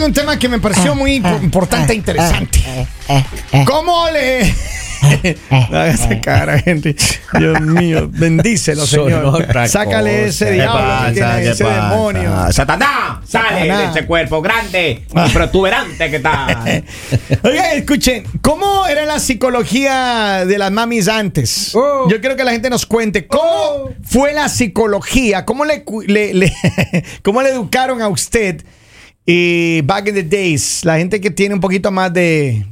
hablar de un tema que me pareció muy impo- importante e interesante. ¿Cómo le... Haga esa cara, gente. Dios mío, bendícelo, Señor. Sácale ese diablo que tiene, ese demonio. ¡Satanás! ¡Sale Satanás. de ese cuerpo grande y protuberante que está! Oigan, escuchen, ¿cómo era la psicología de las mamis antes? Oh. Yo quiero que la gente nos cuente cómo fue la psicología, cómo le, cu- le- le- cómo le educaron a usted eh, back in the days, la gente que tiene un poquito más de,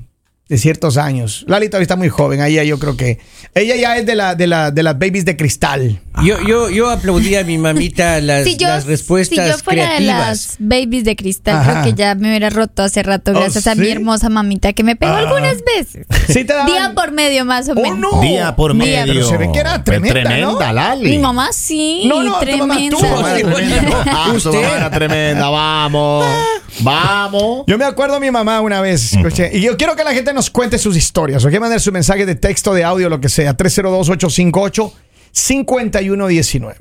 de ciertos años. Lali todavía está muy joven, ella yo creo que ella ya es de la de la de las babies de cristal. Yo, yo, yo aplaudí a mi mamita las, Si yo, las respuestas si yo fuera de las babies de cristal, Ajá. creo que ya me hubiera roto hace rato ¿Oh, gracias a mi hermosa mamita que me pegó Ah. algunas veces. Sí te Día por medio más o Oh, menos. no. Día por Día, medio. pero se ve que era tremenda, Tremenda, ¿no? Lali. Mi mamá sí, No, no, tu mamá, tremenda. tu mamá era tremenda. Ah, su mamá era tremenda. Vamos. Vamos. Yo me acuerdo a mi mamá una vez, escuché, y yo quiero que la gente nos cuente sus historias, o que manden su mensaje de texto, de audio, lo que sea, 302-858-5119.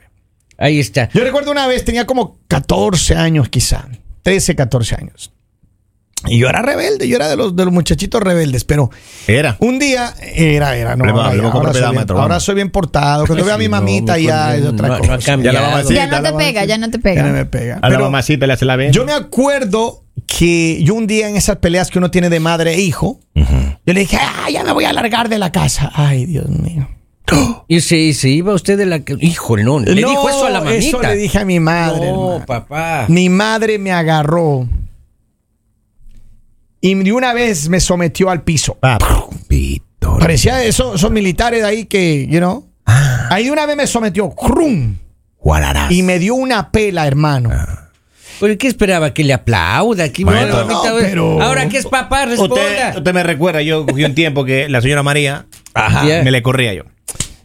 Ahí está. Yo recuerdo una vez, tenía como 14 años quizá, 13, 14 años. Y yo era rebelde, yo era de los, de los muchachitos rebeldes, pero Era. un día era, era, no, ahora, soy bien, maestro, ahora vamos. soy bien portado. Cuando veo a mi Sí, no, mamita muy ya es otra no- no cosa. cambiado. Ya la mamacita, Ya no te mamacita. pega, ya no te Ya pega. no me pega. A la mamacita le hace la vez. yo me acuerdo que yo un día en esas peleas que uno tiene de madre e hijo, yo le dije, ah, ya me voy a largar de la casa. Ay, Dios mío. Y se, se iba usted de la... Híjole, no. Le No, dijo eso a la mamita. Eso le dije a mi madre. No, hermano. papá. Mi madre me agarró y de una vez me sometió al piso. Papito. Parecía eso, esos militares de ahí que, you know. Ahí de una vez me sometió, ¡crum! Guararás. y me dio una pela, hermano. ¿Por qué esperaba que le aplauda? Bueno, no, pero- Ahora que es papá, responda. Usted, usted me recuerda, yo cogí un tiempo que la señora María, Ajá. me le corría yo.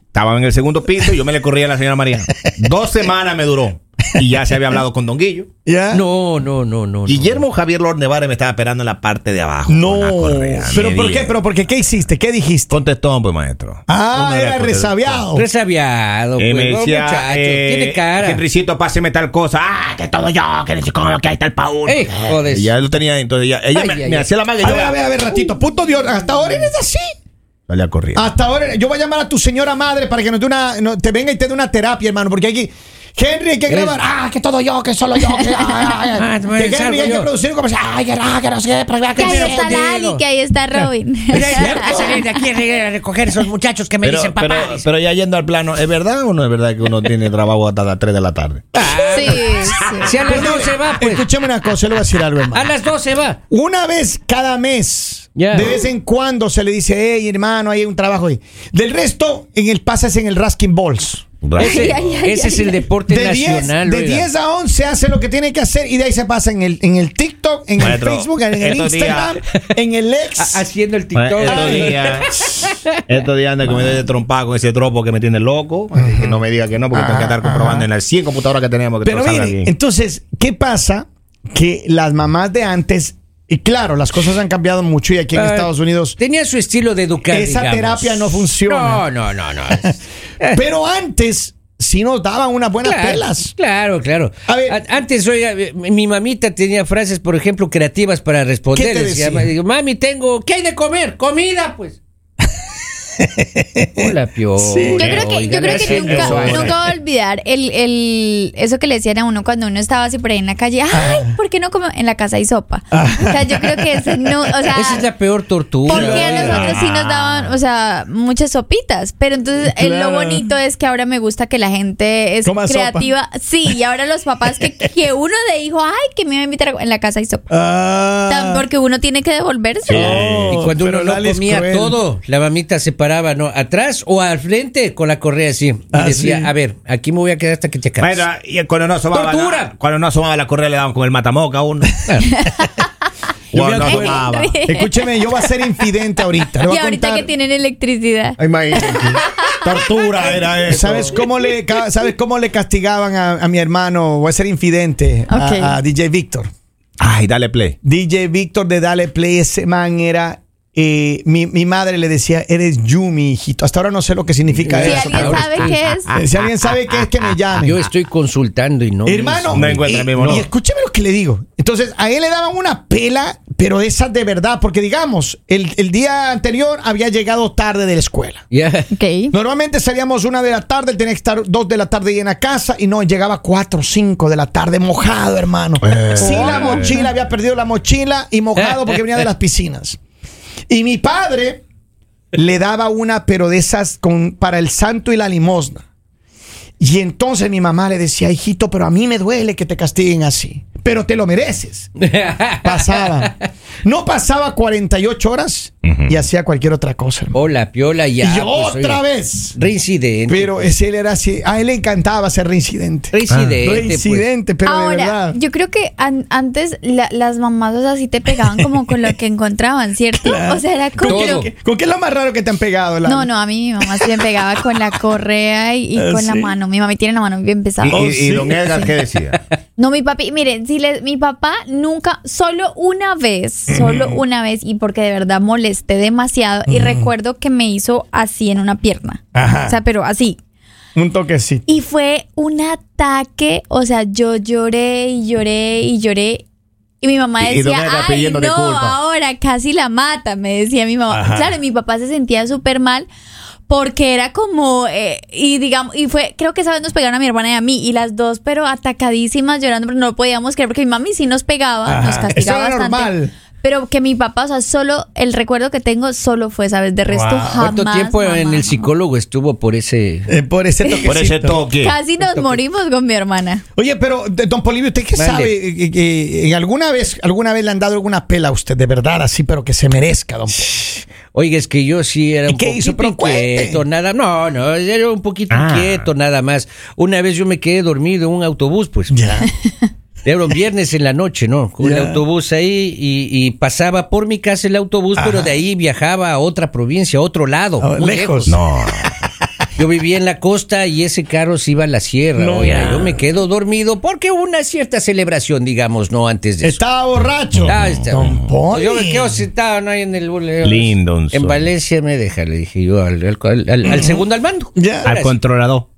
Estaba en el segundo piso y yo me le corría a la señora María. Dos semanas me duró. Y ya se había hablado con Don Guillo. ¿Ya? No, no, no, no. no. Guillermo Javier Lord Nevares me estaba esperando en la parte de abajo. No. con correa. ¿Pero por qué? ¿Pero por qué? ¿Qué hiciste? ¿Qué dijiste? Contestón, pues, maestro. Ah, era resabiado. Resabiado, pues, me no, decía, muchacho, eh, tiene cara. Henricito, páseme tal cosa. Ah, que todo yo, que no sé cómo, que ahí está el paúl. Eh, joder. Y ya lo tenía, entonces ya, ella Ay, me, ay, me ay. hacía la maga y A yo ver, a ver, a ver, ratito. Puto Dios, hasta ahora eres así. salía corriendo. Hasta ahora, yo voy a llamar a tu señora madre para que nos dé una, no, te venga y te dé una terapia, hermano, porque aquí. Henry, hay que grabar. Ah, que todo yo, que solo yo. Que. Ah, te voy a que Henry hay que yo. producir como si, ay, que, ah, que no sé qué, para que Que ahí Pero está. Lali, que ahí está Robin. A salir de aquí a recoger esos muchachos que me Pero, dicen papá. pero, pero ya yendo al plano, ¿es verdad o no es verdad que uno tiene trabajo hasta las 3 de la tarde? Sí, sí. Si a las 12 va, pues. Escúchame una cosa, yo le voy a decir algo, A hermano. las 12 va. Una vez cada mes, Ya. de vez en cuando se le dice, hey, hermano, hay un trabajo ahí. Del resto, en el pasas en el Raskin Balls. Ese, Ay, ay, ay, ese es el deporte De 10, nacional. de oiga. 10 a 11 hace lo que tiene que hacer y de ahí se pasa en el, en el TikTok, en Maestro, el Facebook, en el Instagram, en el X. A- haciendo el TikTok. Estos días, estos días me doy de trompada con ese tropo que me tiene loco. Que no me diga que no, porque tengo que estar comprobando en las 100 computadoras que tenemos que Pero mire, entonces, ¿qué pasa? Que las mamás de antes, y claro, las cosas han cambiado mucho y aquí en Estados Unidos, Tenía su estilo de educar. Esa digamos. terapia no funciona. No, no, no, no. pero antes sí nos daban unas buenas claro, pelas. Claro, claro. A ver. Antes, oiga, eh, mi mamita tenía frases, por ejemplo, creativas para responder. ¿Qué te Decía, mami, tengo, ¿qué hay de comer? Comida, pues. Hola, Pio. Sí. Yo creo que, yo creo que nunca, eso nunca voy a olvidar el, el, eso que le decían a uno cuando uno estaba así por ahí en la calle. Ay, ¿por qué no como en la casa hay sopa? O sea, yo creo que ese no, o sea, Esa es la peor tortura. porque a nosotros sí nos daban, o sea, muchas sopitas. Pero entonces eh, Claro. lo bonito es que ahora me gusta que la gente es Coma sopa. creativa. Sí, y ahora los papás que, que uno de hijo, ay, que me va a invitar a- en la casa hay sopa. Ah. Tan- Porque uno tiene que devolverse. Y cuando pero uno es comía cruel. todo, la mamita se paraba, ¿no? Atrás o al frente con la correa así. Y Ah, decía, sí. a ver, aquí me voy a quedar hasta que te canses. Bueno, y cuando no asomaba ¡Tortura! la, cuando no asomaba la correa le daban con el matamoca a uno. Yo Cuando no. Escúcheme, yo voy a ser infidente ahorita. Le voy Y a ahorita contar- que tienen electricidad. Ay, imagínate. Tortura era eso. ¿Sabes cómo le, ¿sabes cómo le castigaban a, a mi hermano? Voy a ser infidente a- a, DJ Víctor. Ay, dale play. DJ Víctor de Dale Play, ese man era eh, mi, mi madre le decía, eres Yumi, hijito. Hasta ahora no sé lo que significa Si eso. alguien ahora sabe estoy- qué es. Eh, Si alguien sabe qué es, que me llame. Yo estoy consultando y no. Hermano, No encuentra y, el mismo y escúcheme lo que le digo. Entonces, a él le daban una pela, pero de esas de verdad, porque digamos, el, el día anterior había llegado tarde de la escuela. Normalmente salíamos una de la tarde, él tenía que estar dos de la tarde ahí en la casa y no, llegaba cuatro o cinco de la tarde mojado, hermano. Sí, la mochila, había perdido la mochila y mojado porque venía de las piscinas. Y mi padre le daba una, pero de esas con, para el santo y la limosna. Y entonces mi mamá le decía, hijito, pero a mí me duele que te castiguen así. Pero te lo mereces. Pasaba. No pasaba 48 horas y hacía cualquier otra cosa. hermano. Hola, piola, ya. y yo pues, otra oye, vez. Reincidente. Pero ese él era así. A él le encantaba ser reincidente. Reincidente. pues. Reincidente, pero de Ahora, verdad. yo creo que an- antes la- las mamás, o sea, sí te pegaban como con lo que encontraban, ¿cierto? O sea, era ¿Con como... con qué es lo más raro que te han pegado? No, no, a mí mi mamá sí me pegaba con la correa y, y ¿Ah, con la mano. Mi mamá tiene la mano bien pesada. ¿Y, Oh, y- y sí. don Edgar qué decía? No, mi papi, miren, si mi papá nunca, solo una vez, solo una vez, y porque de verdad molesté demasiado, y recuerdo que me hizo así en una pierna. Ajá. O sea, pero así. Un toquecito. Y fue un ataque, o sea, yo lloré y lloré y lloré. Y mi mamá Y- decía, ay, no, culpa". ahora casi la mata, me decía mi mamá. Ajá. Claro, y mi papá se sentía súper mal porque era como, eh, y digamos, y fue, creo que esa vez nos pegaron a mi hermana y a mí, y las dos, pero atacadísimas, llorando, pero no lo podíamos creer porque mi mami sí nos pegaba, Ajá. nos castigaba Eso era bastante. normal. Pero que mi papá, o sea, solo, el recuerdo que tengo solo fue esa vez, de resto Wow. jamás. ¿Cuánto tiempo en el psicólogo estuvo por ese? Eh, por ese toquecito. Por ese toque. Casi nos morimos con mi hermana. Oye, pero de- don Polivio, ¿usted qué sabe? Eh, eh, eh, ¿Alguna vez, ¿Alguna vez le han dado alguna pela a usted de verdad así, pero que se merezca, don Polibio? Oiga, es que yo sí era ¿Y un qué hizo? Pero poquito inquieto, nada, no, no, era un poquito Ah. inquieto, nada más. Una vez yo me quedé dormido en un autobús, pues. Ya. Era un viernes en la noche, ¿no? Con el Ya. autobús ahí y, y pasaba por mi casa el autobús, pero Ajá. de ahí viajaba a otra provincia, a otro lado. Ah, muy lejos. No. Yo vivía en la costa y ese carro se iba a la sierra. No. Oiga, yo me quedo dormido porque hubo una cierta celebración, digamos, ¿no? Antes de eso. Estaba borracho. Ah, está- Don Poli. Yo me quedo sentado ¿no? ahí en el boleo. Lindo, En. Valencia me deja, le dije yo al, al- al- al segundo al mando. Ya. Al sí. controlador.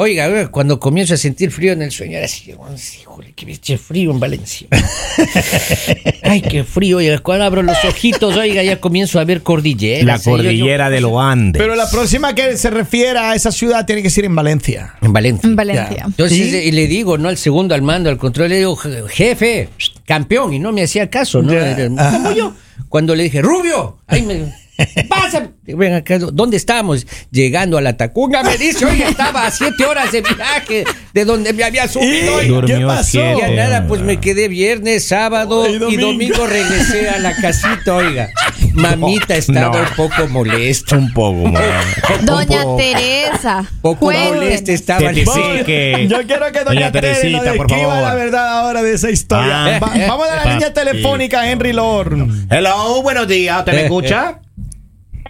Oiga, cuando comienzo a sentir frío en el sueño, ahora sí, híjole, que biche frío en Valencia. Ay, qué frío, oiga, cuando abro los ojitos, oiga, ya comienzo a ver cordilleras. La eh, yo- yo- cordillera de los Andes. Pero la próxima que se refiera a esa ciudad tiene que ser en Valencia. En Valencia. En Valencia. Ya. Entonces, ¿Y? eh, y le digo, ¿no? Al segundo al mando, al control, le digo, "Je- jefe, campeón, y no me hacía caso, ¿no? Ya. Era como yo. Cuando le dije, Rubio, ahí me. Pasa, ven acá, ¿dónde estamos? Llegando a la Tacunga, me dice, oye, estaba a siete horas de viaje de donde me había subido. ¿Y? oiga". ¿Qué Durmió pasó? siete. Ya nada, pues me quedé viernes, sábado Y y domingo. domingo, regresé a la casita, oiga. Mamita estaba no. un poco molesta. Un poco. Doña poco- Teresa. Poco cuéntenos. molesta estaba. Te- te- Sí, que- Yo quiero que doña, Doña Teresa Teresita, por describa favor. la verdad ahora de esa historia. Ah. Va- vamos a la línea telefónica, Henry Lord. Hello, buenos días. ¿Usted me escucha?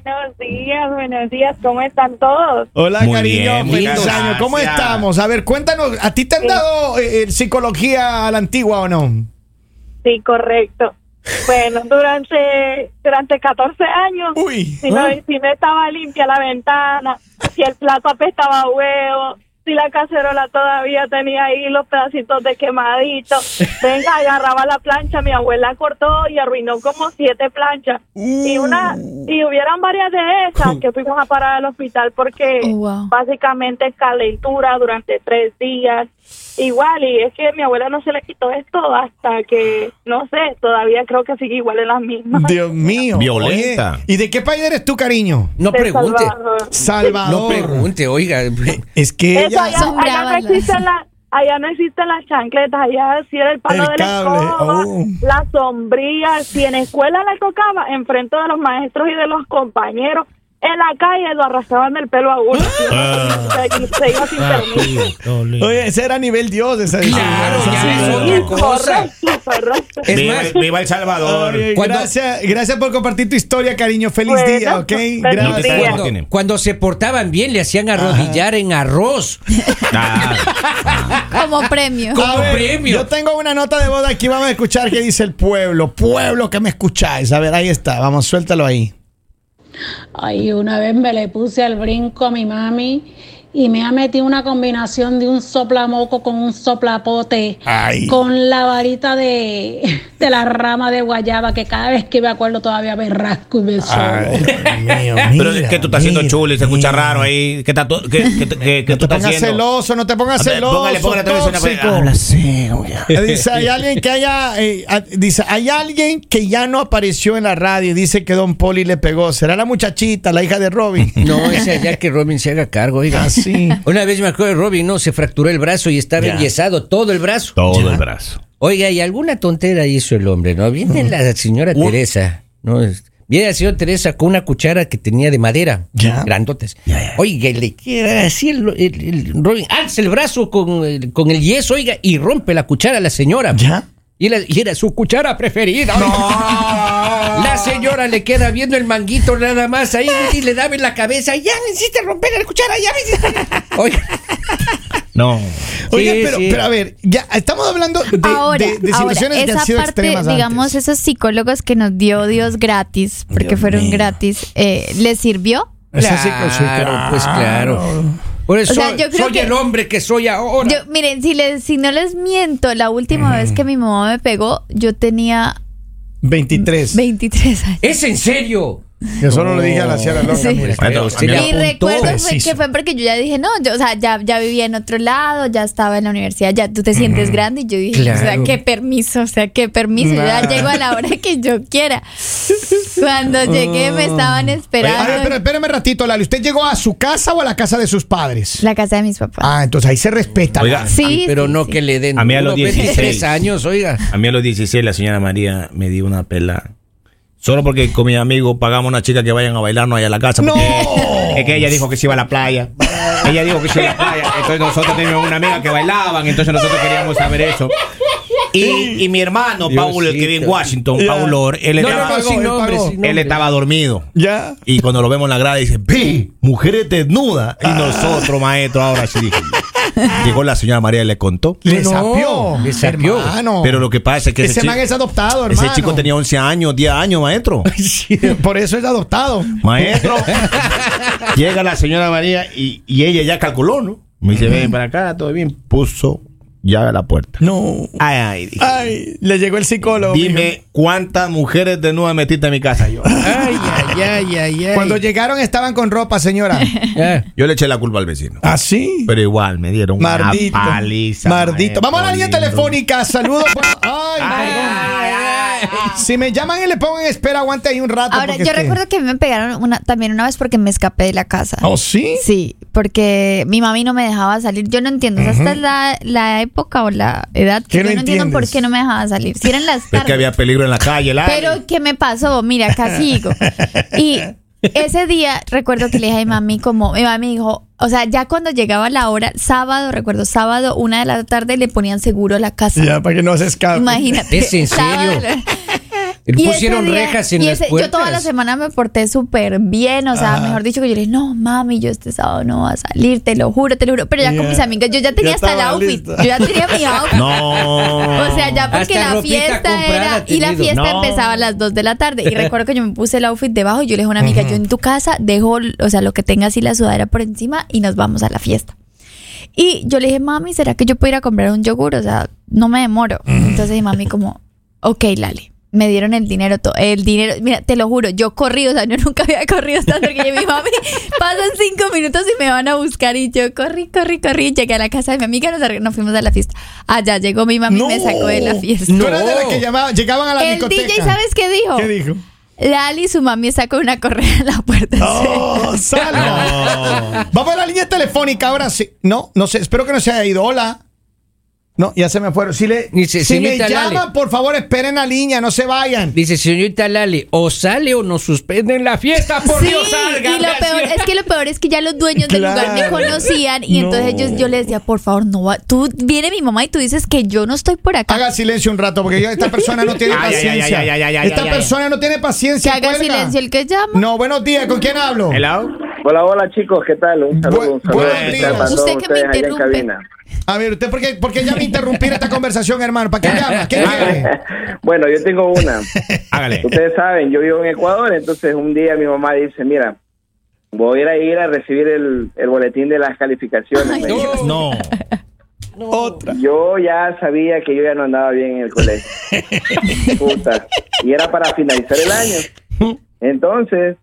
Buenos días, buenos días, ¿cómo están todos? Hola, Muy cariño. bien, Feliz. ¿Cómo estamos? A ver, cuéntanos, ¿a ti te han dado eh, eh, psicología a la antigua o no? Sí, correcto. Bueno, durante durante 14 años, Uy. si, no, si no estaba limpia la ventana, si el plato apestaba a huevo, si la cacerola todavía tenía ahí los pedacitos de quemadito, venga, agarraba la plancha, mi abuela cortó y arruinó como siete planchas. Y una y hubieran varias de esas que fuimos a parar al hospital porque Oh, wow. básicamente calentura durante tres días. Igual, y es que mi abuela no se le quitó esto hasta que, no sé, todavía creo que sigue igual en las mismas. Dios mío. Violenta. Oye, ¿Y de qué país eres tú, cariño? No De pregunte. Salvador. No Salvador. pregunte, oiga. Es que Eso, ella. allá, allá no existen la- allá no existen las chancletas, allá sí era el palo El de la cable, escoba, oh. la sombría, si en escuela le tocaba, enfrente de los maestros y de los compañeros, en la calle lo arrastraban el pelo a uno. Ah. Y se iba sin permiso. Oye, ese era nivel Dios. Esa, Claro, esa- ya esa- es otra cosa. Correcto, correcto. Es viva, más, viva El Salvador. Oye, gracias, gracias por compartir tu historia, cariño. Feliz Bueno, día, ¿ok? Gracias. día. cuando, se portaban bien, le hacían arrodillar en arroz. Ah, Como premio. Como ver, premio. Yo tengo una nota de boda aquí. Vamos a escuchar qué dice el pueblo. Pueblo que me escucháis. A ver, ahí está. Vamos, suéltalo ahí. Ay, una vez me le puse al brinco a mi mami y me ha metido una combinación de un soplamoco con un soplapote Ay. con la varita de, de la rama de guayaba que cada vez que me acuerdo todavía me rasco y me. Ay, Dios mío, pero mira, es que tú estás haciendo mira, chulo y se escucha mira. raro ahí. ¿Qué, está qué, qué- qué- qué No tú te estás pongas haciendo? celoso, no te pongas ver, celoso. Póngale, póngale tóxico. Habla así, güey. Eh, Dice, hay alguien que haya, eh, ah, dice, hay alguien que ya no apareció en la radio y dice que Don Poli le pegó. ¿Será la muchachita, la hija de Robin? No, es allá que Robin se haga cargo, oiga. Ah, sí. Una vez me acuerdo de Robin, no, se fracturó el brazo y estaba Ya. enyesado todo el brazo. Todo el brazo. Oiga, y alguna tontera hizo el hombre, ¿no? Viene la señora Teresa, ¿no? Es- Viene la señora Teresa con una cuchara que tenía de madera, Ya. grandotes. Ya, ya. Oiga, y le queda así el, el- el Robin, alza el brazo con el, con el yeso, oiga, y rompe la cuchara a la señora. ¿Ya? Y, la- y era su cuchara preferida. La señora le queda viendo el manguito nada más ahí y le da en la cabeza. Ya me hiciste romper la cuchara, ya me hiciste. Oiga. No. Oiga, Sí, pero, sí. pero a ver, ya estamos hablando de, ahora, de- de ahora, situaciones que esa han sido parte, extremas digamos, antes. esos psicólogos que nos dio Dios gratis, porque Dios fueron mío. gratis, eh, ¿les sirvió? Esa sí que sí, Claro, pues claro. Por eso O sea, yo creo soy que- el hombre que soy ahora. Yo, miren, si, les, si no les miento, la última vez que mi mamá me pegó, yo tenía 23. 23 años. ¿Es en serio? Yo solo le dije a la señora loca, Sí. mira, Y recuerdo fue que fue porque yo ya dije, no, yo, o sea, ya, ya vivía en otro lado, ya estaba en la universidad, ya tú te sientes grande. Y yo dije, o sea, qué permiso, o sea, qué permiso. Yo ya llego a la hora que yo quiera. Cuando llegué me estaban A ver, esperando pero espérame un ratito, Lali. ¿Usted llegó a su casa o a la casa de sus padres? la casa de mis papás. Ah, entonces ahí se respeta. Oiga, sí, Pero sí, no sí. que le den A mí a los duro, 16. 23 años, oiga. A mí a los 16 la señora María me dio una pela. Solo porque con mi amigo pagamos una chica que vayan a bailarnos allá a la casa. porque ¡No! Es que ella dijo que se iba a la playa. Ella dijo que se iba a la playa. Entonces nosotros teníamos una amiga que bailaban. Entonces nosotros queríamos saber eso. Y, y mi hermano, Paul, el que vive en. Washington, Ya. Paul él, No, estaba, no, no, sin él nombre, pagó. sin él nombre. estaba dormido. Ya. Y cuando lo vemos en la grada dice, ve, mujeres desnudas. Y nosotros, maestro, ahora sí. Llegó la señora María y le contó. Le No, sapió. le sapió. Hermano. Pero lo que pasa es que ese ese, man es adoptado, hermano. ese chico tenía 11 años, 10 años, maestro. Por eso es adoptado. Maestro, llega la señora María y, y ella ya calculó, ¿no? Me dice, ven para acá, todo bien. Puso llave a la puerta. No. Ay, ay, dije, Ay, le llegó el psicólogo. dime cuántas mujeres desnudas metiste en mi casa yo. Ay, ay, ay, ay, ay. Cuando llegaron estaban con ropa, señora. Ah, Yo le eché la culpa al vecino. ¿Ah, sí? Pero igual me dieron Mardito. una paliza. Mardito. maestro, Vamos a la línea telefónica. Saludos. Ay, perdón. Si me llaman y le pongo en espera, aguante ahí un rato. Ahora, yo es que- recuerdo que a mí me pegaron una, también una vez porque me escapé de la casa. ¿Oh, sí? Sí, porque mi mami no me dejaba salir. Yo no entiendo, o sea, esta es la, la época o la edad ¿Qué que no yo no entiendo por qué no me dejaba salir. Si eran las Es tardes. que había peligro en la calle, Lali. Pero, ¿qué me pasó? Mira, casi digo. Y ese día recuerdo que le dije a mi mami como, mi mami dijo, o sea, ya cuando llegaba la hora, sábado, recuerdo, sábado, una de la tarde, le ponían seguro a la casa. Ya, para que no se escape. Imagínate. ¿Es en serio? Sábado. Y pusieron día- rejas en y las ese- puertas. Yo toda la semana me porté súper bien, o sea, Ajá. mejor dicho que yo le dije, no, mami, yo este sábado no voy a salir, te lo juro, te lo juro. Pero ya con mis amigas, yo ya tenía Ya hasta el outfit. lista. Yo ya tenía mi outfit. No. O sea, ya porque Hasta la fiesta era. Y la fiesta No. empezaba a las 2 de la tarde. Y recuerdo que yo me puse el outfit debajo y yo le dije a una amiga, yo en tu casa dejo, o sea, lo que tenga así la sudadera por encima y nos vamos a la fiesta. Y yo le dije, mami, ¿será que yo puedo ir a comprar un yogur? O sea, no me demoro. Entonces mi mami como, ok, Lali. Me dieron el dinero, to- el dinero, mira, te lo juro, yo corrí, o sea, yo nunca había corrido tanto que mi mami, pasan cinco minutos y me van a buscar y yo corrí, corrí, corrí, llegué a la casa de mi amiga, nos, nos fuimos a la fiesta. Allá llegó mi mami y me sacó de la fiesta. Eras de la que llamaba- llegaban a la El discoteca. DJ, ¿sabes qué dijo? ¿Qué dijo? Lali y su mami sacó una correa en la puerta. ¡Oh, salva! Vamos a la línea telefónica ahora sí. No, no sé, espero que no se haya ido. Hola. No, ya se me fueron. Si, le, Dice, si me señorita Lali. llaman, por favor, esperen la línea, no se vayan. Dice, señorita Lali, o sale o nos suspenden la fiesta, por Sí, Dios, salga. y lo peor es que lo peor es que ya los dueños del lugar me conocían y entonces ellos yo les decía, por favor, no va, tú viene mi mamá y tú dices que yo no estoy por acá. Haga silencio un rato, porque yo- esta persona no tiene Ay, ay, paciencia. ay, ay, ay, ay, esta ay, ay. persona no tiene que paciencia. haga cuelga. silencio el que llama. No, buenos días, ¿con quién hablo? Hello. Hola, hola chicos, ¿qué tal? Un saludo, Bu- un saludo todos Usted que me ustedes allá en interrumpe. cabina. A ver, ¿usted por qué, por qué llama a interrumpir esta conversación, hermano? ¿Para qué llama? ¿Qué bueno, yo tengo una. Hágale. Ustedes saben, yo vivo en Ecuador, entonces un día mi mamá dice, mira, voy a ir a, ir a recibir el, el boletín de las calificaciones. me. No. Otra. Yo ya sabía que yo ya no andaba bien en el colegio. Puta. Y era para finalizar el año. Entonces,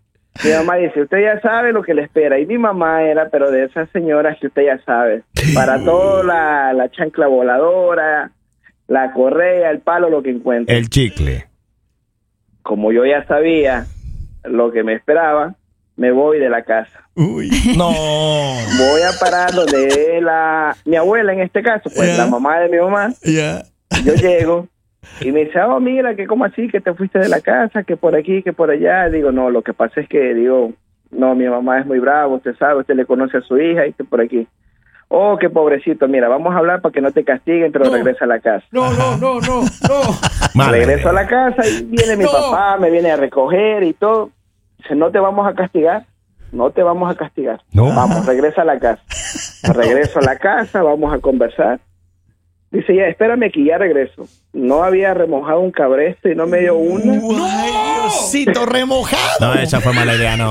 mi mamá dice, usted ya sabe lo que le espera. Y mi mamá era, pero de esas señoras que usted ya sabe. Para todo la, la chancla voladora, la correa, el palo, lo que encuentre. El chicle. Como yo ya sabía lo que me esperaba, me voy de la casa. Uy. No. Voy a parar donde la, mi abuela en este caso, pues la mamá de mi mamá. Ya. yo llego y me dice, oh, mira, que como así, que te fuiste de la casa, que por aquí, que por allá. Digo, no, lo que pasa es que, digo, no, mi mamá es muy brava, usted sabe, usted le conoce a su hija y que por aquí. Oh, qué pobrecito, mira, vamos a hablar para que no te castiguen, pero regresa a la casa. No, no, no, no, no. Madre. Regreso a la casa y viene mi No. papá, me viene a recoger y todo. Dice, no te vamos a castigar, no te vamos a castigar. No. Vamos, regresa a la casa. Regreso a la casa, vamos a conversar. Dice, ya, espérame que ya regreso. No había remojado un cabresto y no me dio una. Ay, Diosito, remojado. No, esa fue mala idea, no.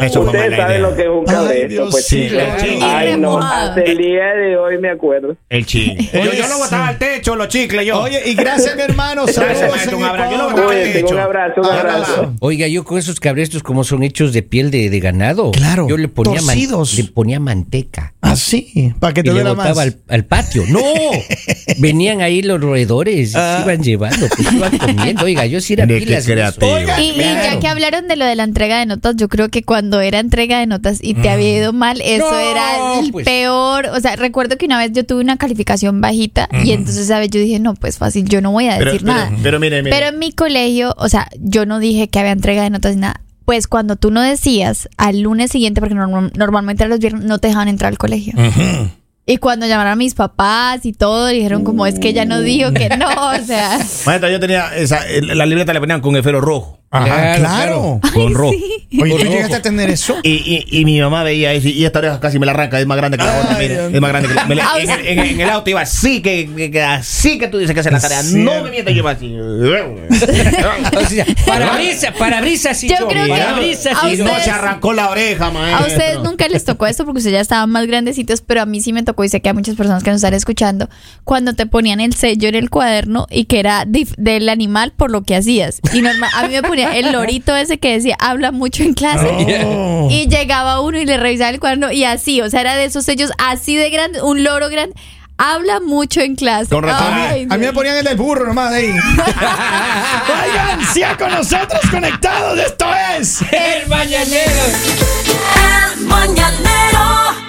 Eso fue Ustedes mala saben idea. lo que es un Ay, cabresto. Pues Sí, el chicle. Ay, no, remojado. hasta el día de hoy me acuerdo. El chicle. Yo, yo lo botaba al techo, los chicles, yo. Oye, y gracias, mi hermano. Saludos en un abrazo. Yo lo Ecuador. voy a Oye, tengo un abrazo, un abrazo. Oiga, yo con esos cabrestos como son hechos de piel de, de ganado. Claro, Yo le ponía, man- torcidos. le ponía manteca. Así, para que Y te le duela botaba más. al, al patio. ¡No! Venían ahí los roedores y Ah. se iban llevando, pues iban comiendo. Oiga, yo sí era qué pilas. Oiga, Y, y ya que hablaron de lo de la entrega de notas, yo creo que cuando era entrega de notas y te había ido mal, eso No, era el pues. peor. O sea, recuerdo que una vez yo tuve una calificación bajita y entonces, ¿sabes? Yo dije, no, pues fácil, yo no voy a decir pero, nada. pero mire, mire. Pero en mi colegio, o sea, yo no dije que había entrega de notas ni nada. Pues cuando tú no decías al lunes siguiente, porque norm- normalmente a los viernes no te dejaban entrar al colegio. Y cuando llamaron a mis papás y todo, dijeron como es que ella no dijo que no, o sea. Maestra, yo tenía esa, la libreta le ponían con esfero rojo. Ajá, Claro, claro. Con rojo. Oye, ¿tú Rojo. llegaste a tener eso? Y, y, y mi mamá veía eso y esta oreja casi me la arranca, es más grande que la otra, Dios es más grande que la, me la- Ah, en, el- en el- en el auto iba así que, que- que así que tú dices que hace la tarea. No me mientas, yo iba así. O sea, parabrisas, parabrisas y Yo yo. creo que parabrisas y Y no ustedes- se arrancó la oreja, maestro. A ustedes nunca les tocó esto porque ustedes ya estaban más grandecitos, pero a mí sí me tocó y sé que a muchas personas que nos están escuchando, cuando te ponían el sello en el cuaderno y que era del animal por lo que hacías. Y normal, a mí me el lorito ese que decía habla mucho en clase. Oh. Y llegaba uno y le revisaba el cuaderno y así, o sea, era de esos sellos así de grande, un loro grande. Habla mucho en clase. Con a mí me ponían el del burro nomás ahí. Oigan, sigan con nosotros conectados. Esto es El Mañanero. El Mañanero.